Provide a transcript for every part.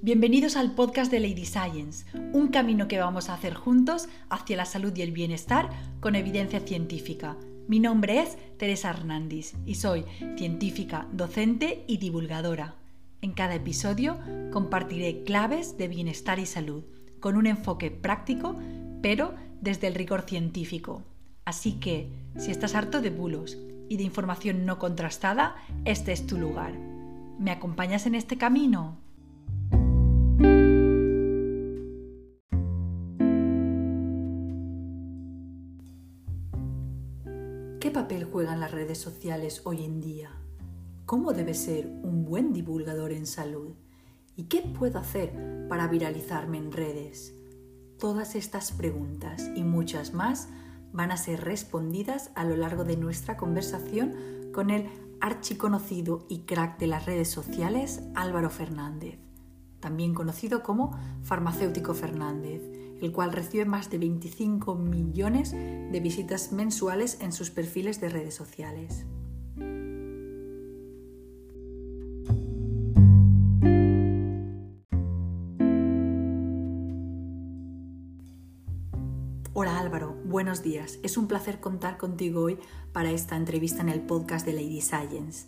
Bienvenidos al podcast de Lady Science, un camino que vamos a hacer juntos hacia la salud y el bienestar con evidencia científica. Mi nombre es Teresa Hernández y soy científica, docente y divulgadora. En cada episodio compartiré claves de bienestar y salud, con un enfoque práctico, pero desde el rigor científico. Así que, si estás harto de bulos y de información no contrastada, este es tu lugar. ¿Me acompañas en este camino? Sociales hoy en día? ¿Cómo debe ser un buen divulgador en salud? ¿Y qué puedo hacer para viralizarme en redes? Todas estas preguntas y muchas más van a ser respondidas a lo largo de nuestra conversación con el archiconocido y crack de las redes sociales Álvaro Fernández, también conocido como Farmacéutico Fernández el cual recibe más de 25 millones de visitas mensuales en sus perfiles de redes sociales. Hola Álvaro, buenos días. Es un placer contar contigo hoy para esta entrevista en el podcast de Lady Science.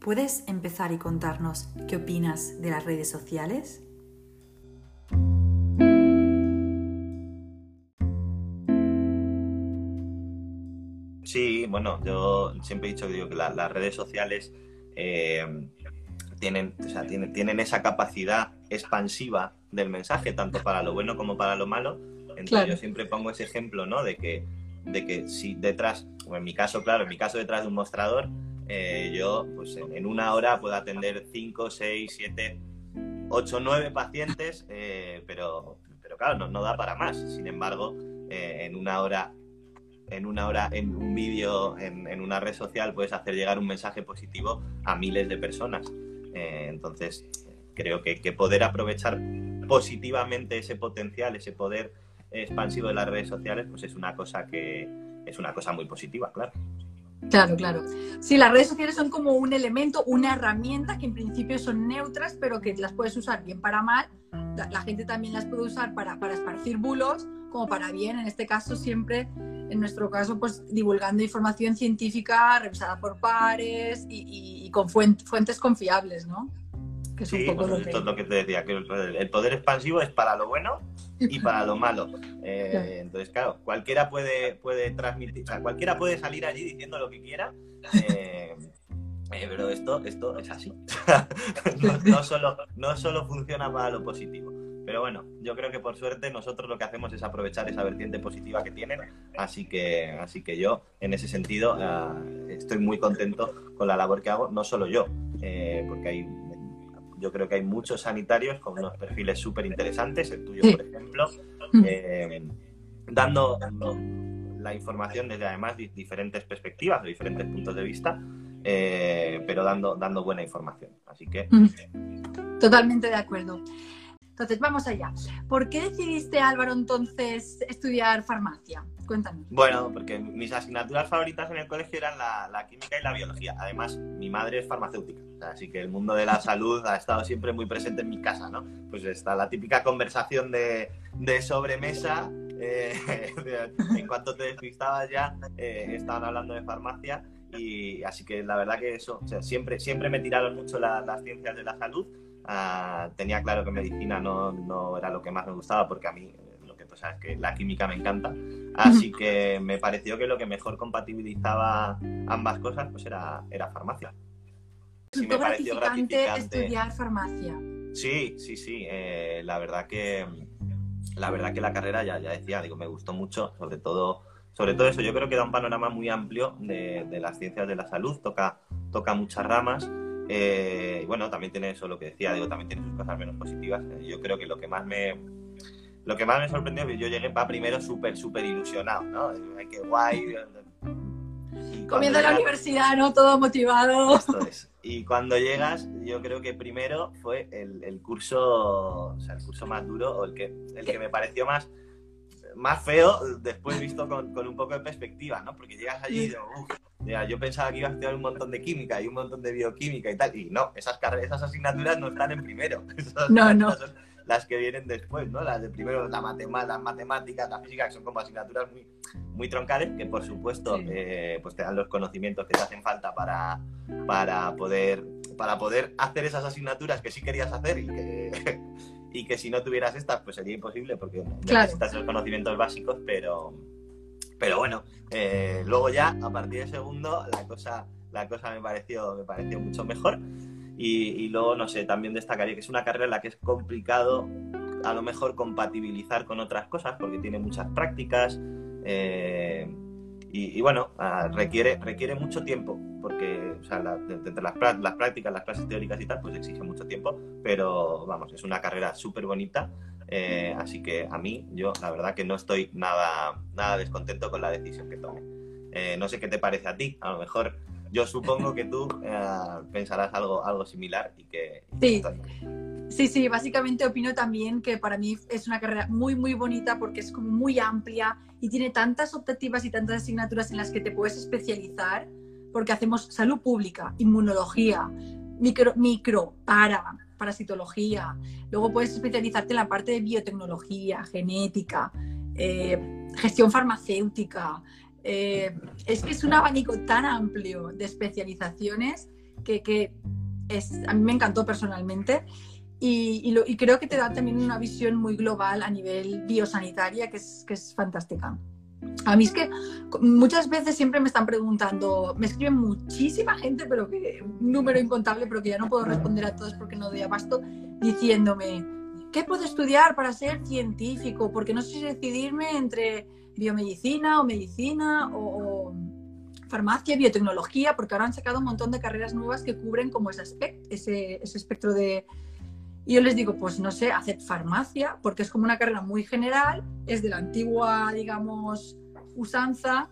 ¿Puedes empezar y contarnos qué opinas de las redes sociales? Sí, bueno, yo siempre he dicho digo, que las redes sociales eh, tienen, tienen, esa capacidad expansiva del mensaje, tanto para lo bueno como para lo malo. Entonces yo siempre pongo ese ejemplo, ¿no? De que, de que si detrás, o en mi caso, claro, en mi caso detrás de un mostrador, eh, yo pues en, una hora puedo atender 5, 6, 7, 8, 9 pacientes, eh, pero, pero claro, no, da para más. Sin embargo, en una hora en una hora en un vídeo, en, una red social, puedes hacer llegar un mensaje positivo a miles de personas. Eh, entonces, creo que, poder aprovechar positivamente ese potencial, ese poder expansivo de las redes sociales, pues es una cosa que es una cosa muy positiva, claro. Claro, claro. Sí, las redes sociales son como un elemento, una herramienta que en principio son neutras, pero que las puedes usar bien para mal. La, gente también las puede usar para, para esparcir bulos como para bien. En este caso, siempre en nuestro caso, pues divulgando información científica revisada por pares y, con fuentes confiables, ¿no? Que es un poco pues lo, que... lo que te decía, que el poder expansivo es para lo bueno y para lo malo. Eh, entonces, claro, cualquiera puede, puede transmitir, o sea, cualquiera puede salir allí diciendo lo que quiera. Eh, eh, pero esto, esto es así. no, solo, no solo funciona para lo positivo. Pero bueno, yo creo que por suerte nosotros lo que hacemos es aprovechar esa vertiente positiva que tienen, así que, así que yo en ese sentido eh, estoy muy contento con la labor que hago, no solo yo, eh, porque hay, yo creo que hay muchos sanitarios con unos perfiles súper interesantes, el tuyo por ejemplo, mm. eh, dando, la información desde además diferentes perspectivas, diferentes puntos de vista, pero dando, dando buena información. Así que... Mm. Totalmente de acuerdo. Entonces, vamos allá. ¿Por qué decidiste, Álvaro, entonces estudiar farmacia? Cuéntame. Bueno, porque mis asignaturas favoritas en el colegio eran la, química y la biología. Además, mi madre es farmacéutica, así que el mundo de la salud ha estado siempre muy presente en mi casa, ¿no? Pues está la típica conversación de, sobremesa. Eh, en cuanto te despistabas ya, eh, estaban hablando de farmacia. Y así que la verdad que eso, siempre, siempre me tiraron mucho las ciencias de la salud Ah, tenía claro que medicina no, no, era lo que más me gustaba porque a mí que tú sabes que la química me encanta. Así que me pareció que lo que mejor compatibilizaba ambas cosas pues era, era farmacia. Sí, me pareció gratificante estudiar farmacia. Sí, sí, sí. Eh, la verdad que la verdad que la carrera ya, ya decía, digo, me gustó mucho, sobre todo, sobre todo eso. Yo creo que da un panorama muy amplio de, de las ciencias de la salud, toca, toca muchas ramas eh, bueno, también tiene eso lo que decía, digo, también tiene sus cosas menos positivas. Eh, yo creo que lo que más me lo que más me sorprendió es que yo llegué para primero súper, súper ilusionado, ¿no? Ay, qué guay. Comiendo la universidad, ¿no? Todo motivado. Esto es. Y cuando llegas, yo creo que primero fue el, curso, o sea, el curso más duro, o el que, el que me pareció más, más feo, después visto con, un poco de perspectiva, ¿no? Porque llegas allí y digo, yo pensaba que iba a estudiar un montón de química y un montón de bioquímica y tal, y no, esas, esas asignaturas no están en primero. no, no. Las que vienen después, ¿no? Las de primero, la las matemáticas, la física, que son como asignaturas muy, muy troncales, que por supuesto eh, pues te dan los conocimientos que te hacen falta para, para, poder, para poder hacer esas asignaturas que sí querías hacer y que, y que si no tuvieras estas, pues sería imposible porque necesitas los conocimientos básicos, pero pero bueno, eh, luego ya, a partir de segundo, la cosa, la cosa me, pareció, me pareció mucho mejor. Y, luego, no sé, también destacaría que es una carrera en la que es complicado a lo mejor compatibilizar con otras cosas porque tiene muchas prácticas. Eh, y, bueno, requiere, requiere mucho tiempo, porque o sea, entre las, las, prácticas, las clases teóricas y tal, pues exige mucho tiempo, pero vamos, es una carrera súper bonita eh, así que a mí, yo la verdad que no estoy nada, nada descontento con la decisión que tome. Eh, no sé qué te parece a ti, a lo mejor yo supongo que tú eh, pensarás algo, algo similar y que... Sí. sí, sí, básicamente opino también que para mí es una carrera muy, muy bonita porque es como muy amplia y tiene tantas optativas y tantas asignaturas en las que te puedes especializar porque hacemos salud pública, inmunología, micro, micro para, parasitología, luego puedes especializarte en la parte de biotecnología, genética, eh, gestión farmacéutica. Eh, es que es un abanico tan amplio de especializaciones que, es, a mí me encantó personalmente y, creo que te da también una visión muy global a nivel biosanitaria que es, que es fantástica. A mí es que muchas veces siempre me están preguntando, me escriben muchísima gente, pero que un número incontable, pero que ya no puedo responder a todos porque no doy abasto, diciéndome, ¿qué puedo estudiar para ser científico? Porque no sé si decidirme entre biomedicina o medicina o, farmacia, biotecnología, porque ahora han sacado un montón de carreras nuevas que cubren como ese, ese, ese espectro de, y yo les digo, pues no sé, haced farmacia, porque es como una carrera muy general, es de la antigua, digamos, usanza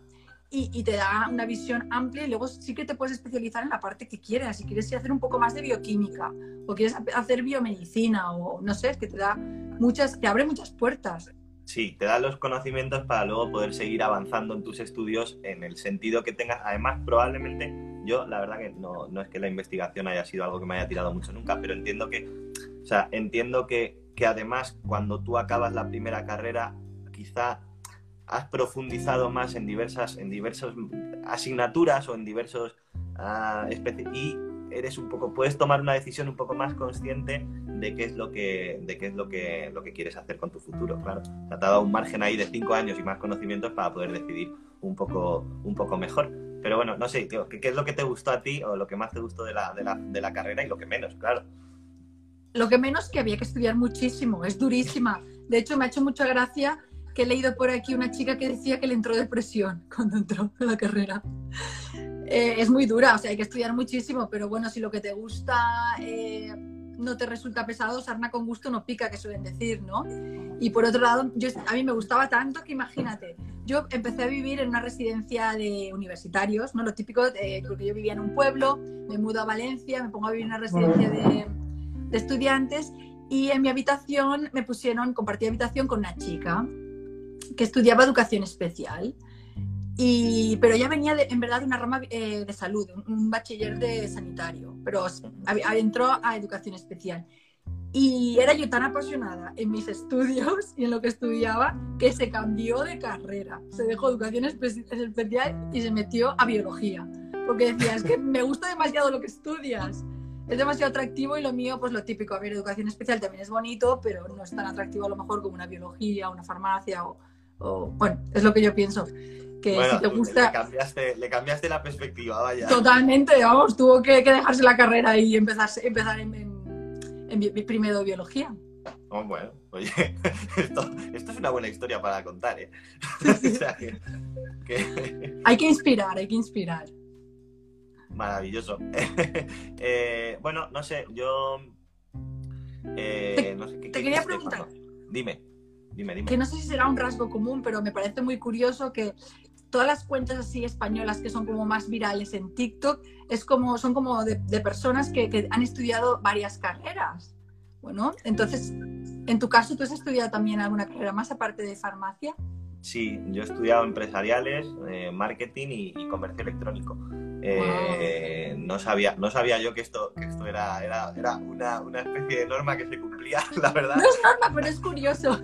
y, te da una visión amplia y luego sí que te puedes especializar en la parte que quieras. Si quieres hacer un poco más de bioquímica o quieres hacer biomedicina o no sé, es que te da muchas, te abre muchas puertas. Sí, te da los conocimientos para luego poder seguir avanzando en tus estudios en el sentido que tengas. Además, probablemente yo, la verdad que no, no es que la investigación haya sido algo que me haya tirado mucho nunca, pero entiendo que o sea, entiendo que, además cuando tú acabas la primera carrera, quizá has profundizado más en diversas, en diversas asignaturas o en diversos uh, y eres un poco, puedes tomar una decisión un poco más consciente de qué es lo que, de qué es lo que, lo que quieres hacer con tu futuro, claro. te ha dado un margen ahí de cinco años y más conocimientos para poder decidir un poco, un poco mejor. Pero bueno, no sé, ¿qué, ¿qué, es lo que te gustó a ti o lo que más te gustó de la, de la, de la carrera y lo que menos, claro? Lo que menos que había que estudiar muchísimo, es durísima. De hecho, me ha hecho mucha gracia que he leído por aquí una chica que decía que le entró depresión cuando entró en la carrera. Eh, es muy dura, o sea, hay que estudiar muchísimo, pero bueno, si lo que te gusta eh, no te resulta pesado, sarna con gusto no pica, que suelen decir, ¿no? Y por otro lado, yo, a mí me gustaba tanto que imagínate, yo empecé a vivir en una residencia de universitarios, ¿no? Lo típico, porque yo vivía en un pueblo, me mudo a Valencia, me pongo a vivir en una residencia de de estudiantes y en mi habitación me pusieron, compartí habitación con una chica que estudiaba educación especial. Y, pero ella venía en verdad de una rama eh, de salud, un, bachiller de sanitario, pero entró a educación especial. Y era yo tan apasionada en mis estudios y en lo que estudiaba que se cambió de carrera. Se dejó educación especial y se metió a biología. Porque decía, es que me gusta demasiado lo que estudias es demasiado atractivo y lo mío, pues lo típico. A ver, educación especial también es bonito, pero no es tan atractivo a lo mejor como una biología, una farmacia o, bueno, es lo que yo pienso. Que si te gusta... Le cambiaste, le cambiaste, la perspectiva, vaya. Totalmente, vamos, tuvo que, dejarse la carrera y empezar, empezar en, en, mi, primero biología. Oh, bueno, oye, esto, esto, es una buena historia para contar, ¿eh? Hay que inspirar, hay que inspirar. Maravilloso. Eh, bueno, no sé, yo. Eh, no sé, ¿qué, te quería preguntar. Dime, dime, dime. Que no sé si será un rasgo común, pero me parece muy curioso que todas las cuentas así españolas que son como más virales en TikTok es como, son como de, personas que, que, han estudiado varias carreras. Bueno, entonces, en tu caso, ¿tú has estudiado también alguna carrera más aparte de farmacia? Sí, yo he estudiado empresariales, eh, marketing y, comercio electrónico. Eh, no, sabía, no sabía yo que esto, que esto era, era, era una, una, especie de norma que se cumplía, la verdad. No es norma, pero es curioso.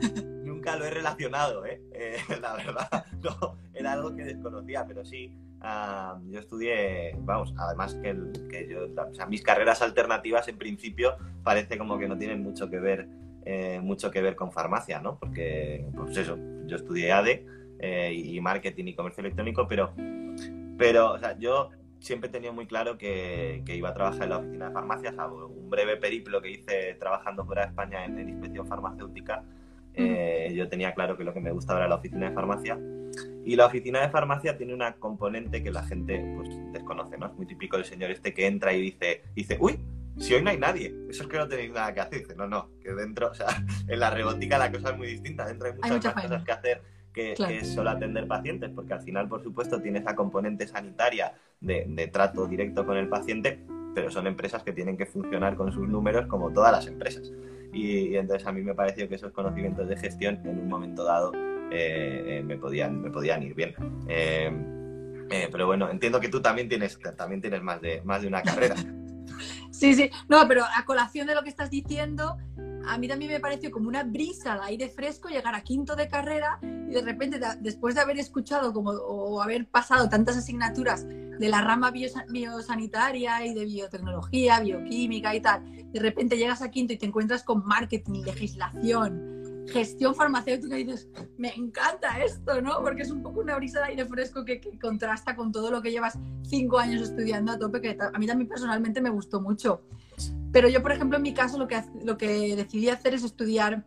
Nunca lo he relacionado, ¿eh? eh la verdad, no, era algo que desconocía, pero sí, ah, yo estudié, vamos, además que, que yo, mis carreras alternativas en principio parece como que no tienen mucho que ver eh, mucho que ver con farmacia, ¿no? Porque, pues eso, yo estudié ADE eh, y marketing y comercio electrónico, pero, pero o sea, yo siempre he tenido muy claro que, iba a trabajar en la oficina de farmacias, un breve periplo que hice trabajando fuera de España en, inspección farmacéutica. Eh, yo tenía claro que lo que me gustaba era la oficina de farmacia. Y la oficina de farmacia tiene una componente que la gente pues, desconoce, ¿no? Es muy típico el señor este que entra y dice, dice uy, si hoy no hay nadie, eso es que no tenéis nada que hacer. Dice, no, no, que dentro, o sea, en la robótica la cosa es muy distinta, dentro hay muchas más cosas que hacer que, solo atender pacientes, porque al final, por supuesto, tiene esa componente sanitaria de, trato directo con el paciente, pero son empresas que tienen que funcionar con sus números como todas las empresas. Y, entonces a mí me pareció que esos conocimientos de gestión en un momento dado eh, eh, me, podían, me podían ir bien. Eh, pero bueno, entiendo que tú también tienes, también tienes más, de, más de una carrera. Sí, sí, no, pero a colación de lo que estás diciendo, a mí también me pareció como una brisa de aire fresco llegar a quinto de carrera y de repente, después de haber escuchado como, o haber pasado tantas asignaturas de la rama biosanitaria y de biotecnología, bioquímica y tal, de repente llegas a quinto y te encuentras con marketing, legislación, gestión farmacéutica y dices, me encanta esto, ¿no? Porque es un poco una brisa de aire fresco que, contrasta con todo lo que llevas cinco años estudiando a tope, que a mí también personalmente me gustó mucho. Pero yo, por ejemplo, en mi caso, lo que, lo que decidí hacer es estudiar,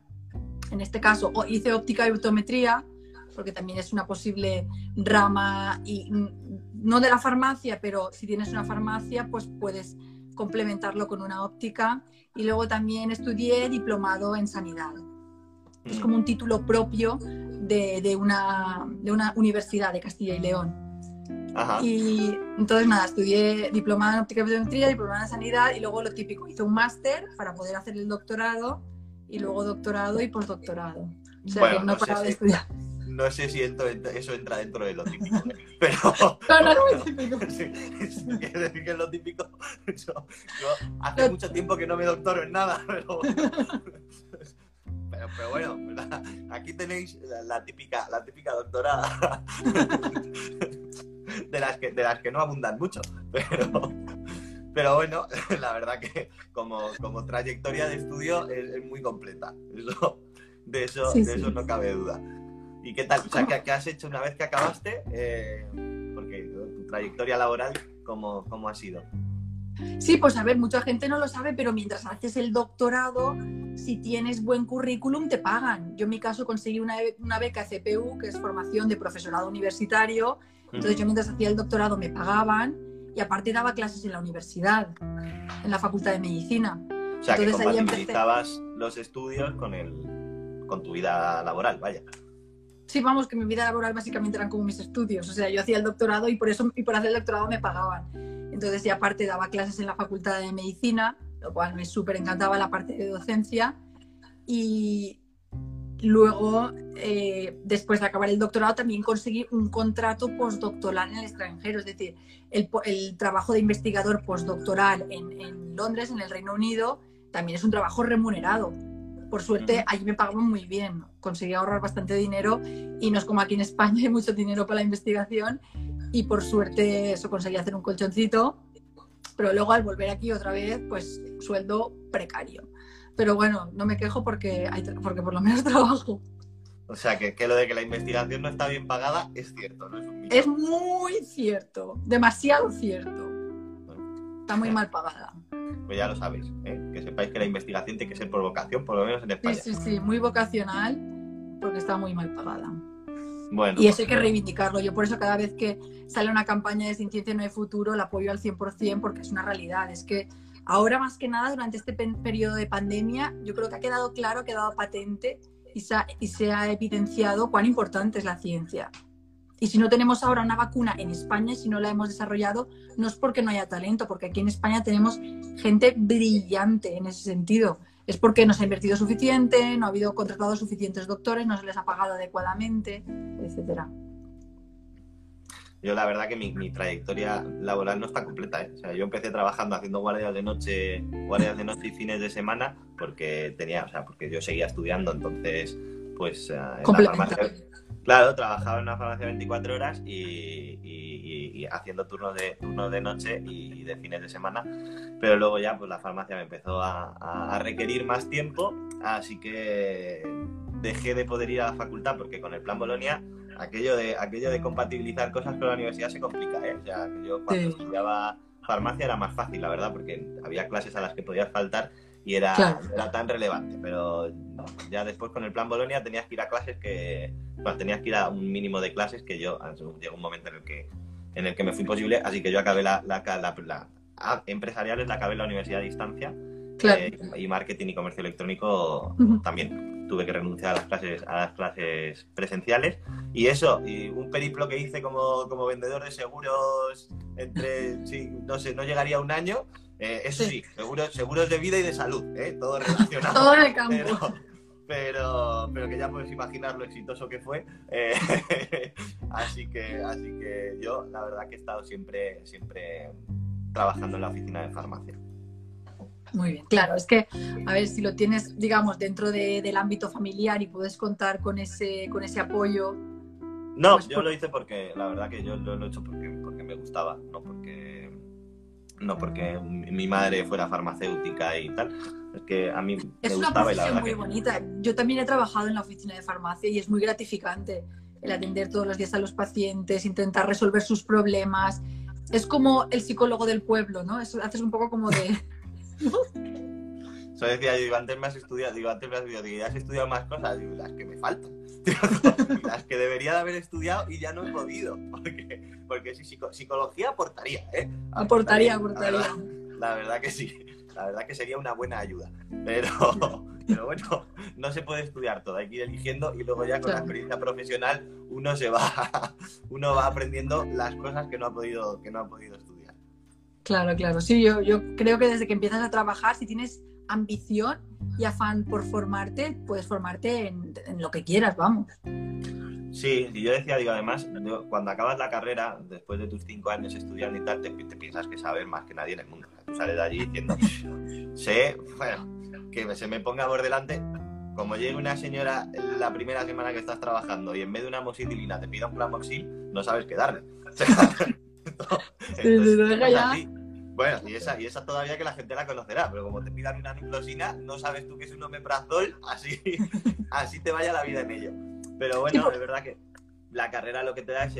en este caso, hice óptica y optometría, porque también es una posible rama, y no de la farmacia, pero si tienes una farmacia, pues puedes complementarlo con una óptica. Y luego también estudié diplomado en sanidad es como un título propio de, una, de una universidad de Castilla y León. Y entonces nada, estudié diplomada en óptica y optometría, diplomada en sanidad y luego lo típico, hice un máster para poder hacer el doctorado y luego doctorado y postdoctorado. O sea que no, he parado de estudiar. No sé si eso entra dentro de lo típico, pero... No, no, no es típico. quiero decir que es lo típico. Yo, hace mucho tiempo que no me doctoro en nada, pero pero, bueno, aquí tenéis la, típica, la típica doctorada de las que, de las que no abundan mucho, pero, pero bueno, la verdad que como, como trayectoria de estudio es, muy completa. de eso, de eso no cabe duda. ¿Y qué tal? O sea, ¿qué, has hecho una vez que acabaste? Eh, porque tu trayectoria laboral, ¿cómo, ¿cómo ha sido? Sí, pues a ver, mucha gente no lo sabe, pero mientras haces el doctorado, si tienes buen currículum, te pagan. Yo en mi caso conseguí una, beca CPU, que es formación de profesorado universitario. Entonces yo mientras hacía el doctorado me pagaban y aparte daba clases en la universidad, en la Facultad de Medicina. O sea, que compatibilizabas los estudios con, el, con tu vida laboral, vaya. Sí, vamos, que mi vida laboral básicamente eran como mis estudios. O sea, yo hacía el doctorado y por eso y por hacer el doctorado me pagaban. Entonces, y aparte daba clases en la Facultad de Medicina, lo cual me súper encantaba la parte de docencia. Y luego, eh, después de acabar el doctorado, también conseguí un contrato postdoctoral en el extranjero. Es decir, el, el trabajo de investigador postdoctoral en, en Londres, en el Reino Unido, también es un trabajo remunerado por suerte, allí me pagaban muy bien. Conseguí ahorrar bastante dinero y no es como aquí en España, hay mucho dinero para la investigación. Y por suerte, eso conseguí hacer un colchoncito. Pero luego, al volver aquí otra vez, pues sueldo precario. Pero bueno, no me quejo porque, hay, porque por lo menos trabajo. O sea, que, que, lo de que la investigación no está bien pagada es cierto, ¿no? Es, es muy cierto, demasiado cierto. Está muy mal pagada pues ya lo sabéis, ¿eh? que sepáis que la investigación tiene que ser por vocación, por lo menos en España. Sí, sí, sí, muy vocacional, porque está muy mal pagada. Bueno, y eso hay que reivindicarlo. Yo por eso cada vez que sale una campaña de Sin Ciencia No hay Futuro la apoyo al 100% porque es una realidad. Es que ahora más que nada, durante este periodo de pandemia, yo creo que ha quedado claro, ha quedado patente y y se ha evidenciado cuán importante es la ciencia. Y si no tenemos ahora una vacuna en España, si no la hemos desarrollado, no es porque no haya talento, porque aquí en España tenemos gente brillante en ese sentido. es porque no se ha invertido suficiente, no ha habido contratados suficientes doctores, no se les ha pagado adecuadamente, etcétera. Yo la verdad que mi, trayectoria laboral no está completa. ¿eh? O sea, yo empecé trabajando haciendo guardias de noche, guardias de noche y fines de semana porque tenía, o sea, porque yo seguía estudiando, entonces, pues eh, en la farmacia, claro, trabajaba en una farmacia 24 horas y, haciendo turnos de turnos de noche y de fines de semana, pero luego ya pues la farmacia me empezó a, a requerir más tiempo, así que dejé de poder ir a la facultad porque con el plan Bolonia aquello de, aquello de compatibilizar cosas con la universidad se complica, ¿eh? O sea, yo cuando estudiaba farmacia era más fácil, la verdad, porque había clases a las que podías faltar y era, era tan relevante, pero ya después con el plan Bolonia tenías que ir a clases que, bueno, tenías que ir a un mínimo de clases que yo, llegó un momento en el que, en el que me fue imposible, así que yo acabé la, la, la, empresariales, la acabé en la universidad a distancia eh, y marketing y comercio electrónico también tuve que renunciar a las clases, a las clases presenciales. Y eso, y un periplo que hice como, como vendedor de seguros entre, sí, no sé, no llegaría a un año. Eh, eso sí, seguros, seguros de vida y de salud, ¿eh? todo relacionado. todo en el campo. Pero, pero, que ya puedes imaginar lo exitoso que fue. Eh, así, que, así que yo, la verdad que he estado siempre, siempre trabajando en la oficina de farmacia. Muy bien, claro, es que, a ver, si lo tienes, digamos, dentro del ámbito familiar y puedes contar con ese, con ese apoyo. No, pues yo lo hice porque, la verdad que yo lo, he hecho porque, porque me gustaba, no porque, no porque mi madre fuera farmacéutica y tal. Es que a mí es me gustaba una y la verdad muy bonita. Yo también he trabajado en la oficina de farmacia y es muy gratificante el atender todos los días a los pacientes, intentar resolver sus problemas. Es como el psicólogo del pueblo, ¿no? Eso haces un poco como de Eso decía yo, antes me has estudiado, digo, antes me has estudiado, digo, ya has estudiado más cosas, digo, las que me faltan, las que debería de haber estudiado y ya no he podido, porque, porque psicología aportaría, ¿eh? Aportaría, aportaría. La verdad, que sí, la verdad que sería una buena ayuda, pero, pero bueno, no se puede estudiar todo, hay que ir eligiendo y luego ya con la experiencia profesional uno se va, uno va aprendiendo las cosas que no ha podido, que no ha podido estudiar. Claro, claro. Sí, yo, yo creo que desde que empiezas a trabajar, si tienes ambición y afán por formarte, puedes formarte en, lo que quieras, vamos. Sí, y yo decía, digo, además, cuando acabas la carrera, después de tus cinco años estudiando y tal, te, piensas que sabes más que nadie en el mundo. tú sales de allí diciendo, sé, bueno, que se me ponga por delante. Como llegue una señora la primera semana que estás trabajando y en vez de una moxitilina te pida un clamoxil, no sabes qué darle. Bueno, y esa, y esa todavía que la gente la conocerá, pero como te pidan una nucleosina, no sabes tú que es un omeprazol, así, así te vaya la vida en ello. Pero bueno, es verdad que la carrera lo que te da es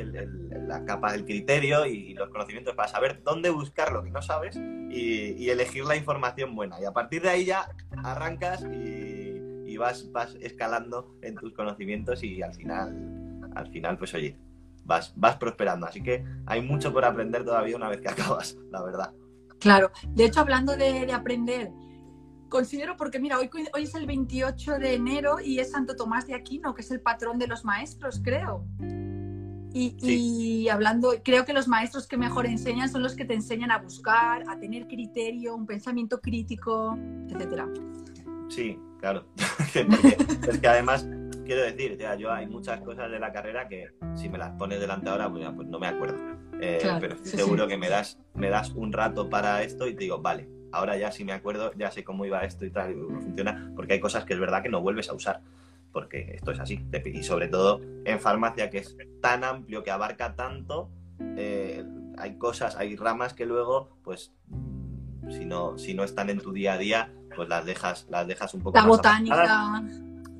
la capa del criterio y, los conocimientos para saber dónde buscar lo que no sabes y, elegir la información buena. Y a partir de ahí ya arrancas y, vas, vas escalando en tus conocimientos y al final, al final, pues oye, vas, vas prosperando. Así que hay mucho por aprender todavía una vez que acabas, la verdad. Claro, de hecho, hablando de, aprender, considero, porque mira, hoy, hoy es el 28 de enero y es Santo Tomás de Aquino, que es el patrón de los maestros, creo. Y, hablando, creo que los maestros que mejor enseñan son los que te enseñan a buscar, a tener criterio, un pensamiento crítico, etcétera. Sí, claro. es que además, quiero decir, ya, yo hay muchas cosas de la carrera que si me las pones delante ahora, pues, pues no me acuerdo. Eh, pero estoy seguro que me das, me das un rato para esto y te digo, vale, ahora ya si me acuerdo, ya sé cómo iba esto y tal, y cómo funciona, porque hay cosas que es verdad que no vuelves a usar, porque esto es así. Y sobre todo en farmacia, que es tan amplio, que abarca tanto, eh, hay cosas, hay ramas que luego, pues, si no, si no están en tu día a día, pues las dejas, las dejas un poco La botánica.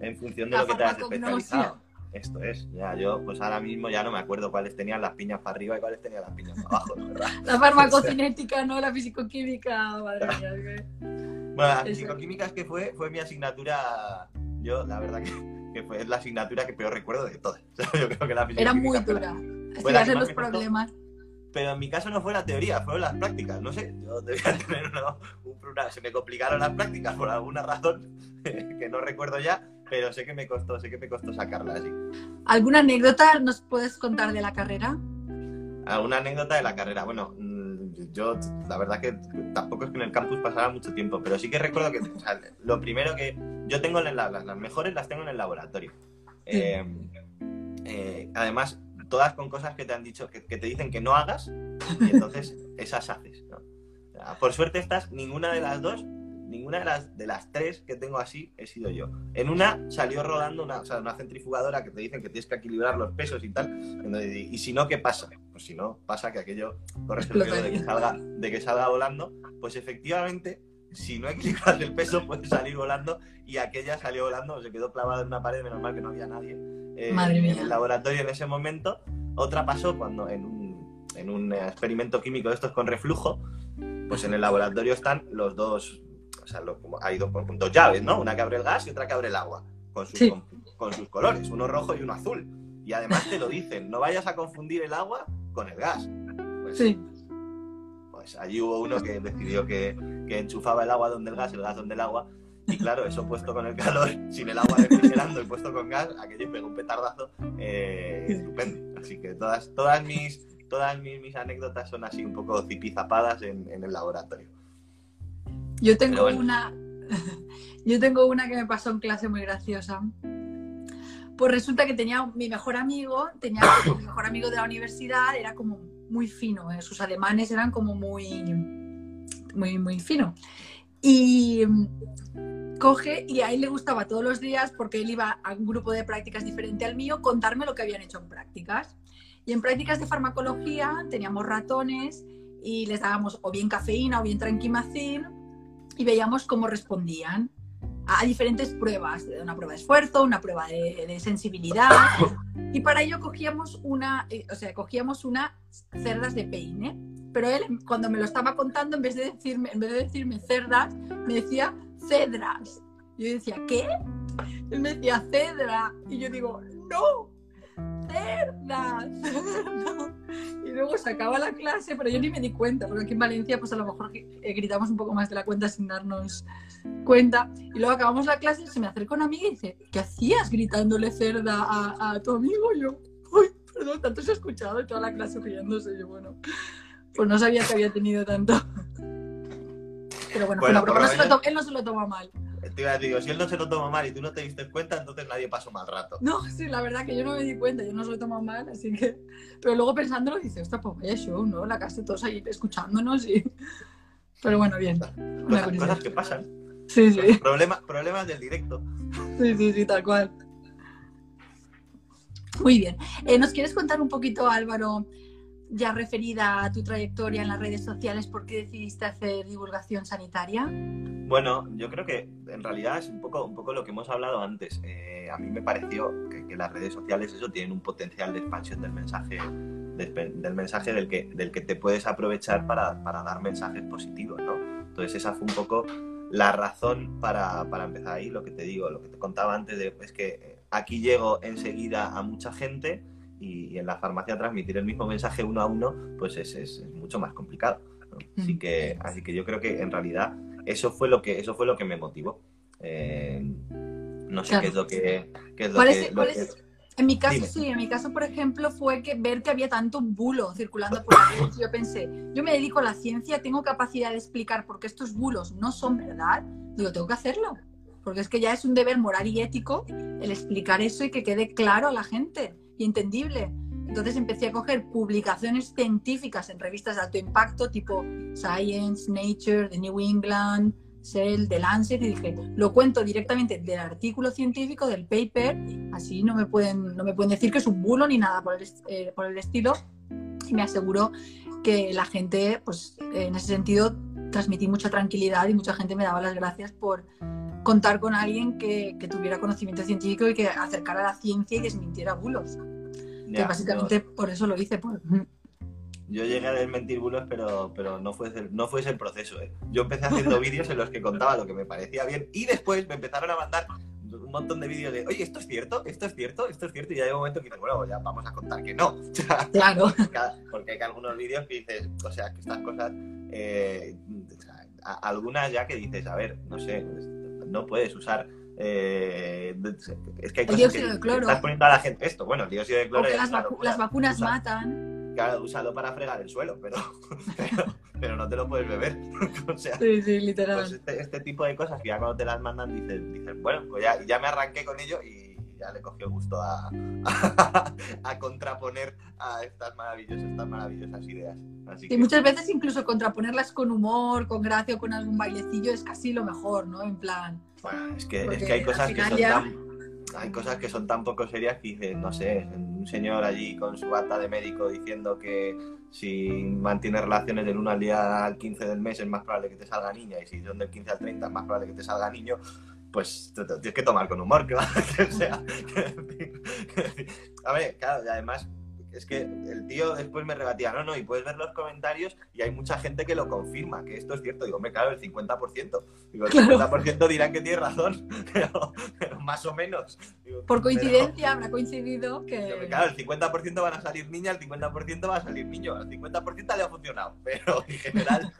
En función de lo que te has especializado. Esto es, ya yo pues ahora mismo ya no me acuerdo cuáles tenían las piñas para arriba y cuáles tenían las piñas para abajo, la verdad. La farmacocinética, no la fisicoquímica, madre mía. Bueno, la fisicoquímica es que fue, fue mi asignatura, yo la verdad que, que fue la asignatura que peor recuerdo de todas. yo creo que la Era muy dura. Fue los problemas. pero en mi caso no fue la teoría, fueron las prácticas. No sé, yo debía tener un programa. Se me complicaron las prácticas por alguna razón que no recuerdo ya, pero sé que me costó, sé que me costó sacarla así. ¿Alguna anécdota nos puedes contar de la carrera? ¿Alguna anécdota de la carrera? Bueno, mm, yo, la verdad que tampoco es que en el campus pasara mucho tiempo, pero sí que recuerdo que lo primero que yo tengo en las, las mejores las tengo en el laboratorio. Eh, eh, además, todas con cosas que te han dicho, que, te dicen que no hagas, y entonces esas haces. por suerte estas, ninguna de las dos ninguna de las, de las tres que tengo así he sido yo. En una salió rodando una, una centrifugadora que te dicen que tienes que equilibrar los pesos y tal. Y, si no, ¿qué pasa? Pues si no, pasa que aquello corre el riesgo de que, salga, de que salga volando. Pues efectivamente, si no equilibras el peso, puede salir volando. Y aquella salió volando, se quedó clavada en una pared, menos mal que no había nadie eh, en el laboratorio en ese momento. Otra pasó cuando en un, en un experimento químico de estos con reflujo, pues en el laboratorio están los dos o sea, hay dos, dos, llaves, ¿no? Una que abre el gas y otra que abre el agua, con sus, con, sus colores, uno rojo y uno azul. Y además te lo dicen, no vayas a confundir el agua con el gas. Pues, sí. Pues allí hubo uno que decidió que, que enchufaba el agua donde el gas, el gas donde el agua, y claro, eso puesto con el calor, sin el agua refrigerando y puesto con gas, aquello pegó un petardazo eh, estupendo. Así que todas, todas, mis, todas mis, anécdotas son así un poco zipizapadas en, en el laboratorio. Yo tengo una. Yo tengo una que me pasó en clase muy graciosa. Pues resulta que tenía mi mejor amigo, tenía mi mejor amigo de la universidad, era como muy fino, ¿eh? sus alemanes eran como muy, muy, muy fino. Y coge y a él le gustaba todos los días, porque él iba a un grupo de prácticas diferente al mío, contarme lo que habían hecho en prácticas. Y en prácticas de farmacología teníamos ratones y les dábamos o bien cafeína o bien tranquimacin y veíamos cómo respondían a diferentes pruebas, una prueba de esfuerzo, una prueba de, sensibilidad. Y para ello cogíamos una, eh, o sea, cogíamos unas cerdas de peine. Pero él, cuando me lo estaba contando, en vez de decirme, en vez de decirme cerdas, me decía cedras. Yo decía, ¿qué? Él me decía cedra. Y yo digo, no, cerdas. Y luego se acaba la clase, pero yo ni me di cuenta, porque aquí en Valencia pues a lo mejor eh, gritamos un poco más de la cuenta sin darnos cuenta. Y luego acabamos la clase y se me acerca una amiga y dice, ¿qué hacías gritándole cerda a, tu amigo? Y yo, uy, perdón, tanto se ha escuchado y toda la clase riéndose. Yo, bueno, pues no sabía que había tenido tanto. Pero bueno, bueno él no se lo toma mal digo, si él no se lo toma mal y tú no te diste cuenta, entonces nadie pasó mal rato. No, sí, la verdad que yo no me di cuenta, yo no se lo he tomado mal, así que. Pero luego pensándolo, dice, ostras, pues vaya show, ¿no? La casa todos ahí escuchándonos y. Pero bueno, bien. Cosas, que pasan. Sí, sí. problemas del directo. Sí, sí, sí, tal cual. Muy bien. Eh, ¿Nos quieres contar un poquito, Álvaro, ya referida a tu trayectoria en las redes sociales, por qué decidiste hacer divulgación sanitaria? Bueno, yo creo que en realidad es un poco, un poco lo que hemos hablado antes. Eh, a mí me pareció que, las redes sociales eso tienen un potencial de expansión del mensaje, del, mensaje del que, del que te puedes aprovechar para, para, dar mensajes positivos, ¿no? Entonces esa fue un poco la razón para, para empezar ahí, lo que te digo, lo que te contaba antes de, es que aquí llego enseguida a mucha gente y, en la farmacia transmitir el mismo mensaje uno a uno, pues es, es, mucho más complicado. Así, mm. que, así que yo creo que en realidad eso fue lo que, eso fue lo que me motivó. Eh, no sé qué es lo que... En mi caso, sí, en mi caso, por ejemplo, fue que ver que había tanto bulo circulando por ahí. Yo pensé, yo me dedico a la ciencia, tengo capacidad de explicar por qué estos bulos no son verdad. Digo, tengo que hacerlo. Porque es que ya es un deber moral y ético el explicar eso y que quede claro a la gente y entendible. Entonces empecé a coger publicaciones científicas en revistas de alto impacto tipo Science, Nature, The New England, Cell, The Lancet y dije, lo cuento directamente del artículo científico, del paper, así no me pueden, no me pueden decir que es un bulo ni nada por el, eh, por el estilo. Y me aseguro que la gente, pues en ese sentido, transmití mucha tranquilidad y mucha gente me daba las gracias por contar con alguien que, tuviera conocimiento científico y que acercara la ciencia y desmintiera bulos. Que básicamente por eso lo hice. Yo llegué a desmentir bulos, pero, pero no, fue el, no fue ese el proceso. ¿eh? Yo empecé haciendo vídeos en los que contaba lo que me parecía bien y después me empezaron a mandar un montón de vídeos de, oye, esto es cierto, esto es cierto, esto es cierto, y ya hay un momento que dices, bueno, ya vamos a contar que no. claro. Porque hay algunos vídeos que dices, o sea, que estas cosas, eh, algunas ya que dices, a ver, no sé, no puedes usar eh, es que hay cosas que, estás poniendo a la gente esto, bueno, el dióxido de cloro. las, vacunas matan. claro, úsalo para fregar el suelo, pero, pero, no te lo puedes beber. o sea, sí, sí, literal. Pues este, este, tipo de cosas que ya cuando te las mandan dices, dices bueno, pues ya, ya me arranqué con ello y ya le cogió gusto a, a, contraponer a estas maravillosas, estas maravillosas ideas. y muchas veces incluso contraponerlas con humor, con gracia o con algún bailecillo es casi lo mejor, ¿no? En plan. Bueno, es que, es que hay cosas que son tan hay cosas que son tan poco serias que dices, no sé, un señor allí con su bata de médico diciendo que si mantienes relaciones del 1 al día al 15 del mes es más probable que te salga niña y si son del 15 al 30 es más probable que te salga niño, pues te, tienes que tomar con humor, que va que sea. a ver, claro, y además es que el tío después me rebatía, no, no, y puedes ver los comentarios y hay mucha gente que lo confirma, que esto es cierto. Digo, me claro, el 50%. Digo, el 50% dirán que tiene razón, pero, más o menos. Por coincidencia habrá coincidido que... claro, el 50% van a salir niñas, el 50% va a salir niño, al 50% le ha funcionado, pero en general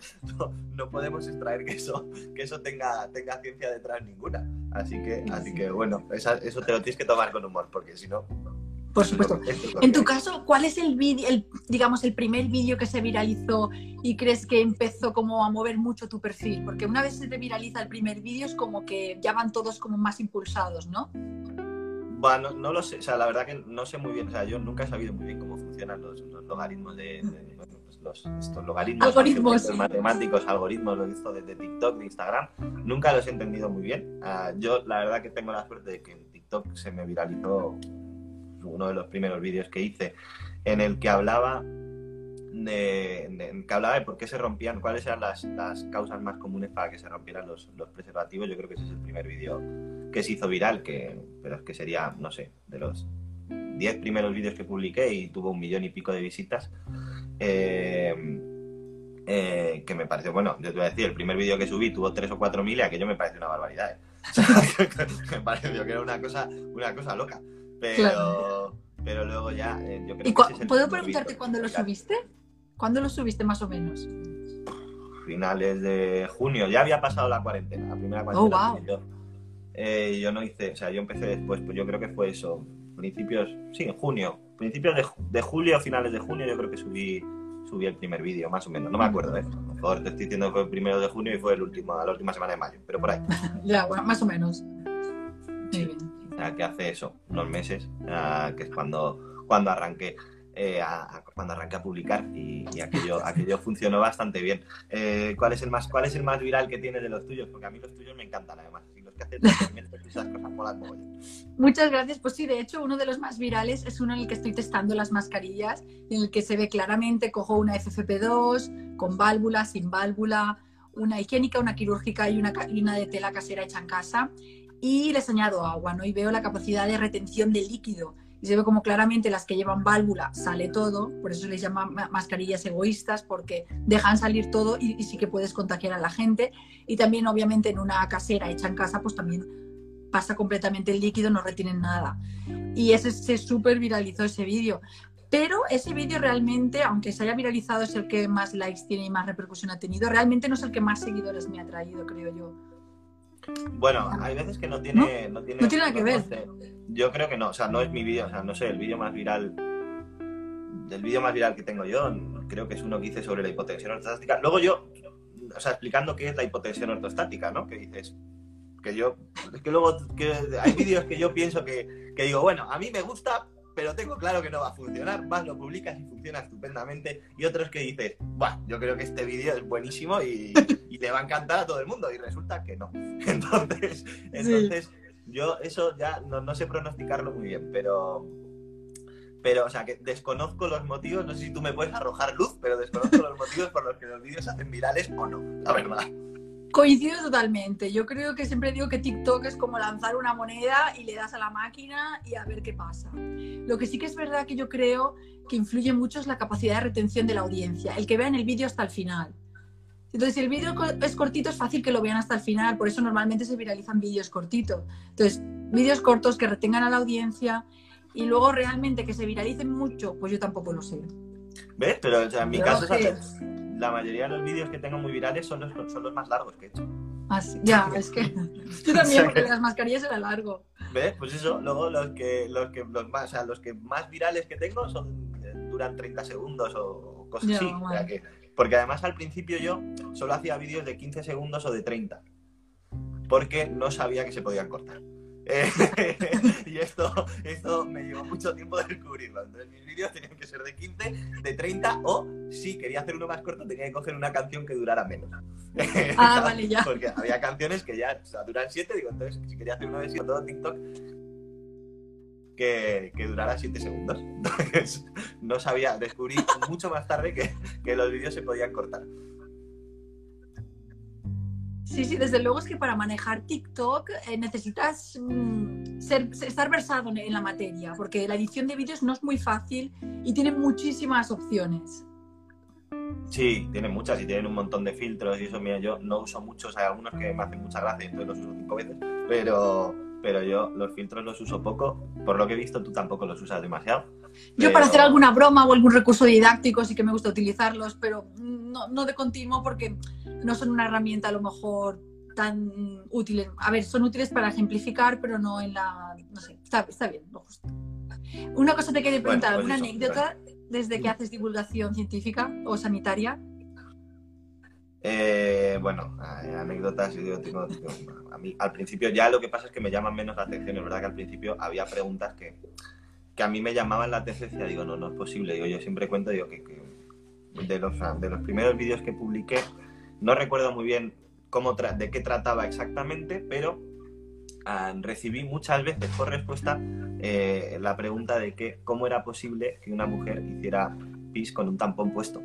no, podemos extraer que eso, que eso tenga, tenga ciencia detrás ninguna. Así que, así que bueno, eso te lo tienes que tomar con humor, porque si no... Por supuesto. En tu caso, ¿cuál es el vídeo, el, digamos, el primer vídeo que se viralizó y crees que empezó como a mover mucho tu perfil? Porque una vez se te viraliza el primer vídeo es como que ya van todos como más impulsados, ¿no? Bueno, no, lo sé, o sea, la verdad que no sé muy bien, o sea, yo nunca he sabido muy bien cómo funcionan los, logaritmos de, pues los, estos logaritmos algoritmos matemáticos, algoritmos, lo visto de, de, TikTok, de Instagram, nunca los he entendido muy bien. Ah, yo la verdad que tengo la suerte de que en TikTok se me viralizó uno de los primeros vídeos que hice, en el que hablaba de, que hablaba de por qué se rompían, cuáles eran las, causas más comunes para que se rompieran los, los, preservativos. Yo creo que ese es el primer vídeo que se hizo viral, que, pero es que sería, no sé, de los 10 primeros vídeos que publiqué y tuvo un millón y pico de visitas. Eh, eh, que me pareció, bueno, yo te voy a decir, el primer vídeo que subí tuvo 3 o 4 mil y aquello me parece una barbaridad. ¿eh? me pareció que era una cosa, una cosa loca. Pero, pero luego ya, eh, yo creo que ¿Puedo preguntarte cuándo lo subiste? ¿Cuándo lo subiste más o menos? Finales de junio, ya había pasado la cuarentena, la primera oh, cuarentena. yo, eh, yo no hice, o sea, yo empecé después, pues yo creo que fue eso, principios, sí, en junio, principios de, de julio, finales de junio, yo creo que subí subí el primer vídeo, más o menos. No me acuerdo, ¿eh? A lo mejor te estoy diciendo que fue el primero de junio y fue el último, la última semana de mayo, pero por ahí. ya, bueno, más o menos. Muy bien que hace eso, unos meses, que es cuando, cuando arranqué. Eh, a, cuando arranqué a publicar y, aquello, aquello funcionó bastante bien. Eh, ¿cuál, es el más, ¿Cuál es el más viral que tiene de los tuyos? Porque a mí los tuyos me encantan además. los que esas cosas molan Muchas gracias. Pues sí, de hecho, uno de los más virales es uno en el que estoy testando las mascarillas, en el que se ve claramente, cojo una FFP2 con válvula, sin válvula, una higiénica, una quirúrgica y una, y una de tela casera hecha en casa y les añado agua, ¿no? Y veo la capacidad de retención de líquido. Y se ve como claramente las que llevan válvula sale todo, por eso se les llama mascarillas egoístas, porque dejan salir todo y, sí que puedes contagiar a la gente. Y también, obviamente, en una casera hecha en casa, pues también pasa completamente el líquido, no retienen nada. Y ese se súper viralizó ese vídeo. Pero ese vídeo realmente, aunque se haya viralizado, es el que más likes tiene y más repercusión ha tenido, realmente no es el que más seguidores me ha traído, creo yo. Bueno, hay veces que no tiene, ¿No? tiene, nada que ver. Yo creo que no, o sea, no es mi vídeo, o sea, no sé, el vídeo más viral, del vídeo más viral que tengo yo, creo que es uno que hice sobre la hipotensión ortostática. Luego yo, o sea, explicando qué es la hipotensión ortostática, ¿no? Que dices, que yo, es que luego que hay vídeos que yo pienso que, que digo, bueno, a mí me gusta, pero tengo claro que no va a funcionar. Vas, lo publicas y funciona estupendamente. Y otros que dices, Buah, yo creo que este vídeo es buenísimo y, y, le va a encantar a todo el mundo. Y resulta que no. Entonces, entonces yo eso ya no, no sé pronosticarlo muy bien, pero, pero, o sea, que desconozco los motivos, no sé si tú me puedes arrojar luz, pero desconozco los motivos por los que los vídeos se hacen virales o no, la verdad. Coincido totalmente. Yo creo que siempre digo que TikTok es como lanzar una moneda y le das a la máquina y a ver qué pasa. Lo que sí que es verdad que yo creo que influye mucho es la capacidad de retención de la audiencia, el que vean el vídeo hasta el final. Entonces, si el vídeo es cortito, es fácil que lo vean hasta el final, por eso normalmente se viralizan vídeos cortitos. Entonces, vídeos cortos que retengan a la audiencia y luego realmente que se viralicen mucho, pues yo tampoco lo sé. ¿Ves? Pero en mi caso es la mayoría de los vídeos que tengo muy virales son los, son los más largos que he hecho. Ah, ya, es que yo también, porque las mascarillas eran largo. ¿Ves? Pues eso, luego los que, los que, los más, o sea, los que más virales que tengo son duran 30 segundos o cosas así. porque además al principio yo solo hacía vídeos de 15 segundos o de 30, porque no sabía que se podían cortar. y esto, esto me llevó mucho tiempo descubrirlo. Entonces mis vídeos tenían que ser de 15, de 30 o si quería hacer uno más corto tenía que coger una canción que durara menos. Ah, vale, ya. Porque había canciones que ya duran 7, digo, entonces si quería hacer uno de 7 todo TikTok que, que, durara 7 segundos. Entonces no sabía, descubrí mucho más tarde que, que los vídeos se podían cortar. Sí, sí, desde luego es que para manejar TikTok eh, necesitas mm, ser, estar versado en la materia, porque la edición de vídeos no es muy fácil y tiene muchísimas opciones. Sí, tiene muchas y tienen un montón de filtros y eso, mira, yo no uso muchos, hay algunos que me hacen mucha gracia, entonces los uso cinco veces, pero, pero yo los filtros los uso poco, por lo que he visto tú tampoco los usas demasiado. Yo para hacer alguna broma o algún recurso didáctico sí que me gusta utilizarlos, pero no, no de continuo porque no son una herramienta a lo mejor tan útiles. A ver, son útiles para ejemplificar, pero no en la... No sé, está, está bien, lo justo. Una cosa te quería preguntar, ¿alguna pues anécdota desde que haces divulgación científica o sanitaria? Eh, bueno, anécdotas, yo tengo, a mí, al principio ya lo que pasa es que me llaman menos la atención, es verdad que al principio había preguntas que, que a mí me llamaban la atención y digo, no, no es posible, digo, yo siempre cuento, digo, que, de, los, de los primeros vídeos que publiqué, no recuerdo muy bien cómo de qué trataba exactamente, pero ah, recibí muchas veces por respuesta eh, la pregunta de que cómo era posible que una mujer hiciera pis con un tampón puesto.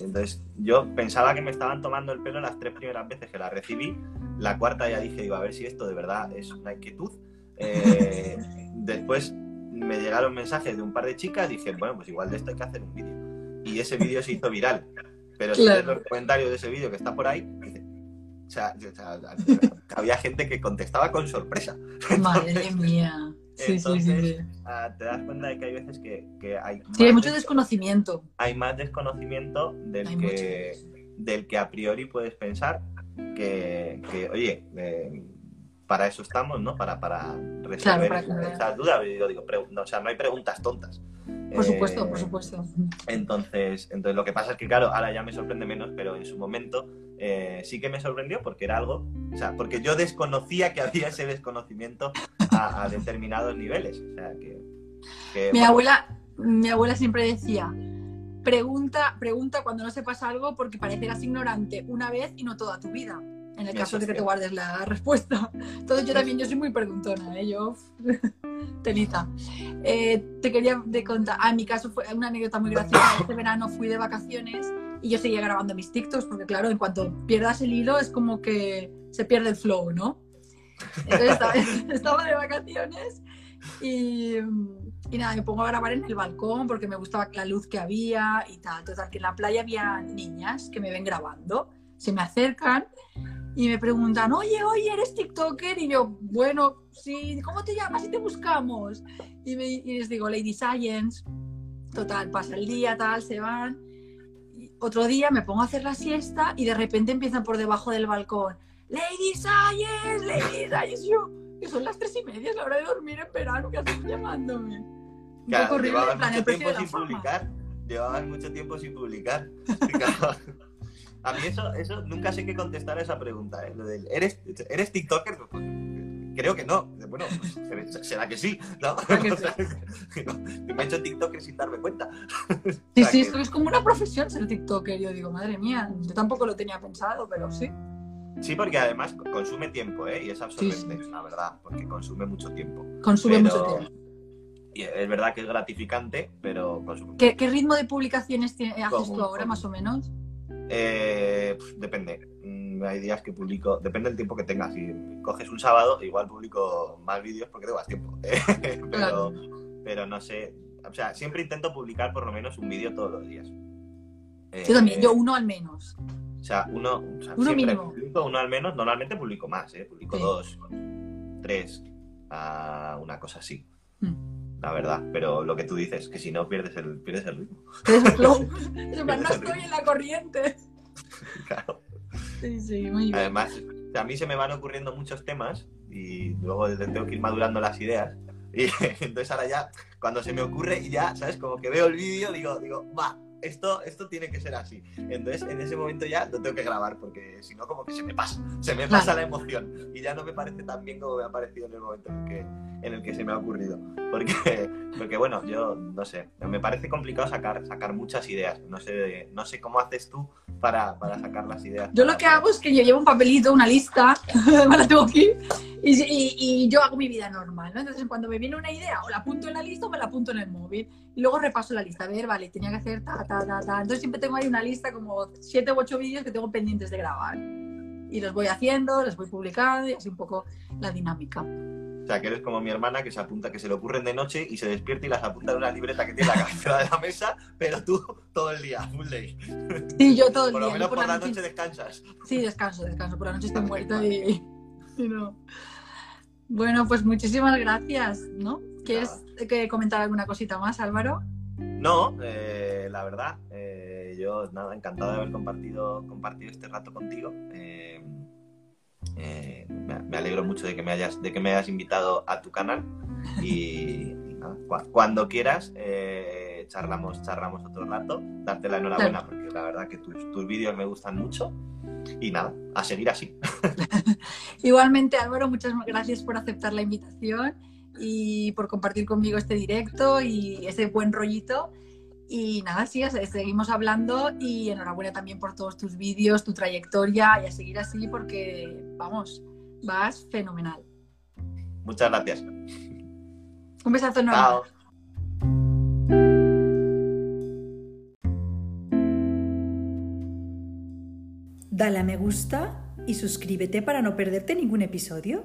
entonces yo pensaba que me estaban tomando el pelo las tres primeras veces que la recibí, la cuarta ya dije, iba a ver si esto de verdad es una inquietud. Eh, después me llegaron mensajes de un par de chicas, dije, bueno, pues igual de esto hay que hacer un vídeo. Y ese vídeo se hizo viral. Pero si ves los comentarios de ese vídeo que está por ahí, o sea, había gente que contestaba con sorpresa. Madre mía. Sí, sí, sí, ah, te das cuenta de que hay veces que, hay... Sí, hay mucho desconocimiento. Hay más desconocimiento del, que, del que a priori puedes pensar que, oye, eh, para eso estamos, ¿no? Para, para resolver esas dudas. Yo digo, no, o sea, no hay preguntas tontas. Por supuesto, por eh, supuesto. Entonces, entonces, lo que pasa es que, claro, ahora ya me sorprende menos, pero en su momento eh, sí que me sorprendió porque era algo, o sea, porque yo desconocía que había ese desconocimiento a, determinados niveles. O sea, que, mi, abuela, mi abuela siempre decía, pregunta, pregunta cuando no sepas algo porque parecerás ignorante una vez y no toda tu vida en el caso de que te guardes la respuesta. Entonces yo también, yo soy muy preguntona, ¿eh? yo tenita. Eh, te quería de contar, ah, en mi caso fue una anécdota muy graciosa, este verano fui de vacaciones y yo seguía grabando mis TikToks porque claro, en cuanto pierdas el hilo es como que se pierde el flow, ¿no? Entonces estaba, de vacaciones y, y, nada, me pongo a grabar en el balcón porque me gustaba la luz que había y tal. Total, que en la playa había niñas que me ven grabando, se me acercan y me preguntan, oye, oye, ¿eres TikToker? Y yo, bueno, sí, ¿cómo te llamas y te buscamos? Y, me, les digo, Lady Science. Total, pasa el día, tal, se van. otro día me pongo a hacer la siesta y de repente empiezan por debajo del balcón, Lady Science, Lady Science. Yo, que son las tres y media, es la hora de dormir en verano, que hacen llamándome. Claro, llevabas mucho tiempo sin publicar. Llevabas mucho tiempo sin publicar. A mí eso, eso nunca sé qué contestar a esa pregunta. ¿eh? ¿eres, ¿Eres TikToker? Pues, creo que no. Bueno, pues, será que sí. ¿no? me he hecho TikToker sin darme cuenta. Sí, sí, esto es como una profesión ser TikToker. Yo digo, madre mía, yo tampoco lo tenía pensado, pero sí. Sí, porque además consume tiempo, ¿eh? Y es absorbente, la verdad, porque consume mucho tiempo. Consume mucho tiempo. Y es verdad que es gratificante, pero consume. ¿Qué, ¿qué ritmo de publicaciones haces tú ahora, más o menos? Eh, depende. Mm, hay días que publico, depende del tiempo que tengas. Si coges un sábado, igual publico más vídeos porque tengo más tiempo. pero, pero no sé. O sea, siempre intento publicar por lo menos un vídeo todos los días. yo también, yo uno al menos. O sea, uno, uno mínimo. Publico uno al menos. Normalmente publico más, ¿eh? Publico dos, tres, una cosa así. Hmm la verdad. Pero lo que tú dices, que si no pierdes el, pierdes el ritmo. no estoy en la corriente. claro. Sí, sí, muy bien. Además, a mí se me van ocurriendo muchos temas y luego tengo que ir madurando las ideas. Y entonces ahora ya, cuando se me ocurre y ya, ¿sabes? Como que veo el vídeo, digo, digo, va, esto, esto tiene que ser así. Entonces, en ese momento ya lo tengo que grabar, porque si no, como que se me pasa, se me pasa la emoción. Y ya no me parece tan bien como me ha parecido en el momento en el que, en el que se me ha ocurrido. Porque, porque bueno, yo no sé, me parece complicado sacar, sacar muchas ideas. No sé, no sé cómo haces tú para, para sacar las ideas. Yo lo que hago es que yo llevo un papelito, una lista, me la tengo aquí, y, y, yo hago mi vida normal, ¿no? Entonces, cuando me viene una idea, o la apunto en la lista o me la apunto en el móvil. Y luego repaso la lista, a ver, vale, tenía que hacer ta, ta, ta, ta. Entonces siempre tengo ahí una lista como siete u ocho vídeos que tengo pendientes de grabar. Y los voy haciendo, los voy publicando y así un poco la dinámica. O sea, que eres como mi hermana que se apunta, que se le ocurren de noche y se despierta y las apunta en una libreta que tiene la cabecera de la mesa, pero tú todo el día, full day. Sí, yo todo el por día. Lo menos por, la noche, descansas. Sí, descanso, descanso. Por la noche estoy muerta y, no. Bueno, pues muchísimas gracias, ¿no? ¿Quieres que comentar alguna cosita más, Álvaro? No, eh, la verdad, eh, yo nada, encantado de haber compartido, compartido este rato contigo. Eh, me, alegro mucho de que me hayas, de que me hayas invitado a tu canal y, nada, cuando quieras charlamos, charlamos otro rato, darte la enhorabuena porque la verdad que tus, tus vídeos me gustan mucho y nada, a seguir así. Igualmente Álvaro, muchas gracias por aceptar la invitación y por compartir conmigo este directo y ese buen rollito. Y nada, sí, seguimos hablando y enhorabuena también por todos tus vídeos, tu trayectoria y a seguir así porque, vamos, vas fenomenal. Muchas gracias. Un besazo enorme. Dale a me gusta y suscríbete para no perderte ningún episodio.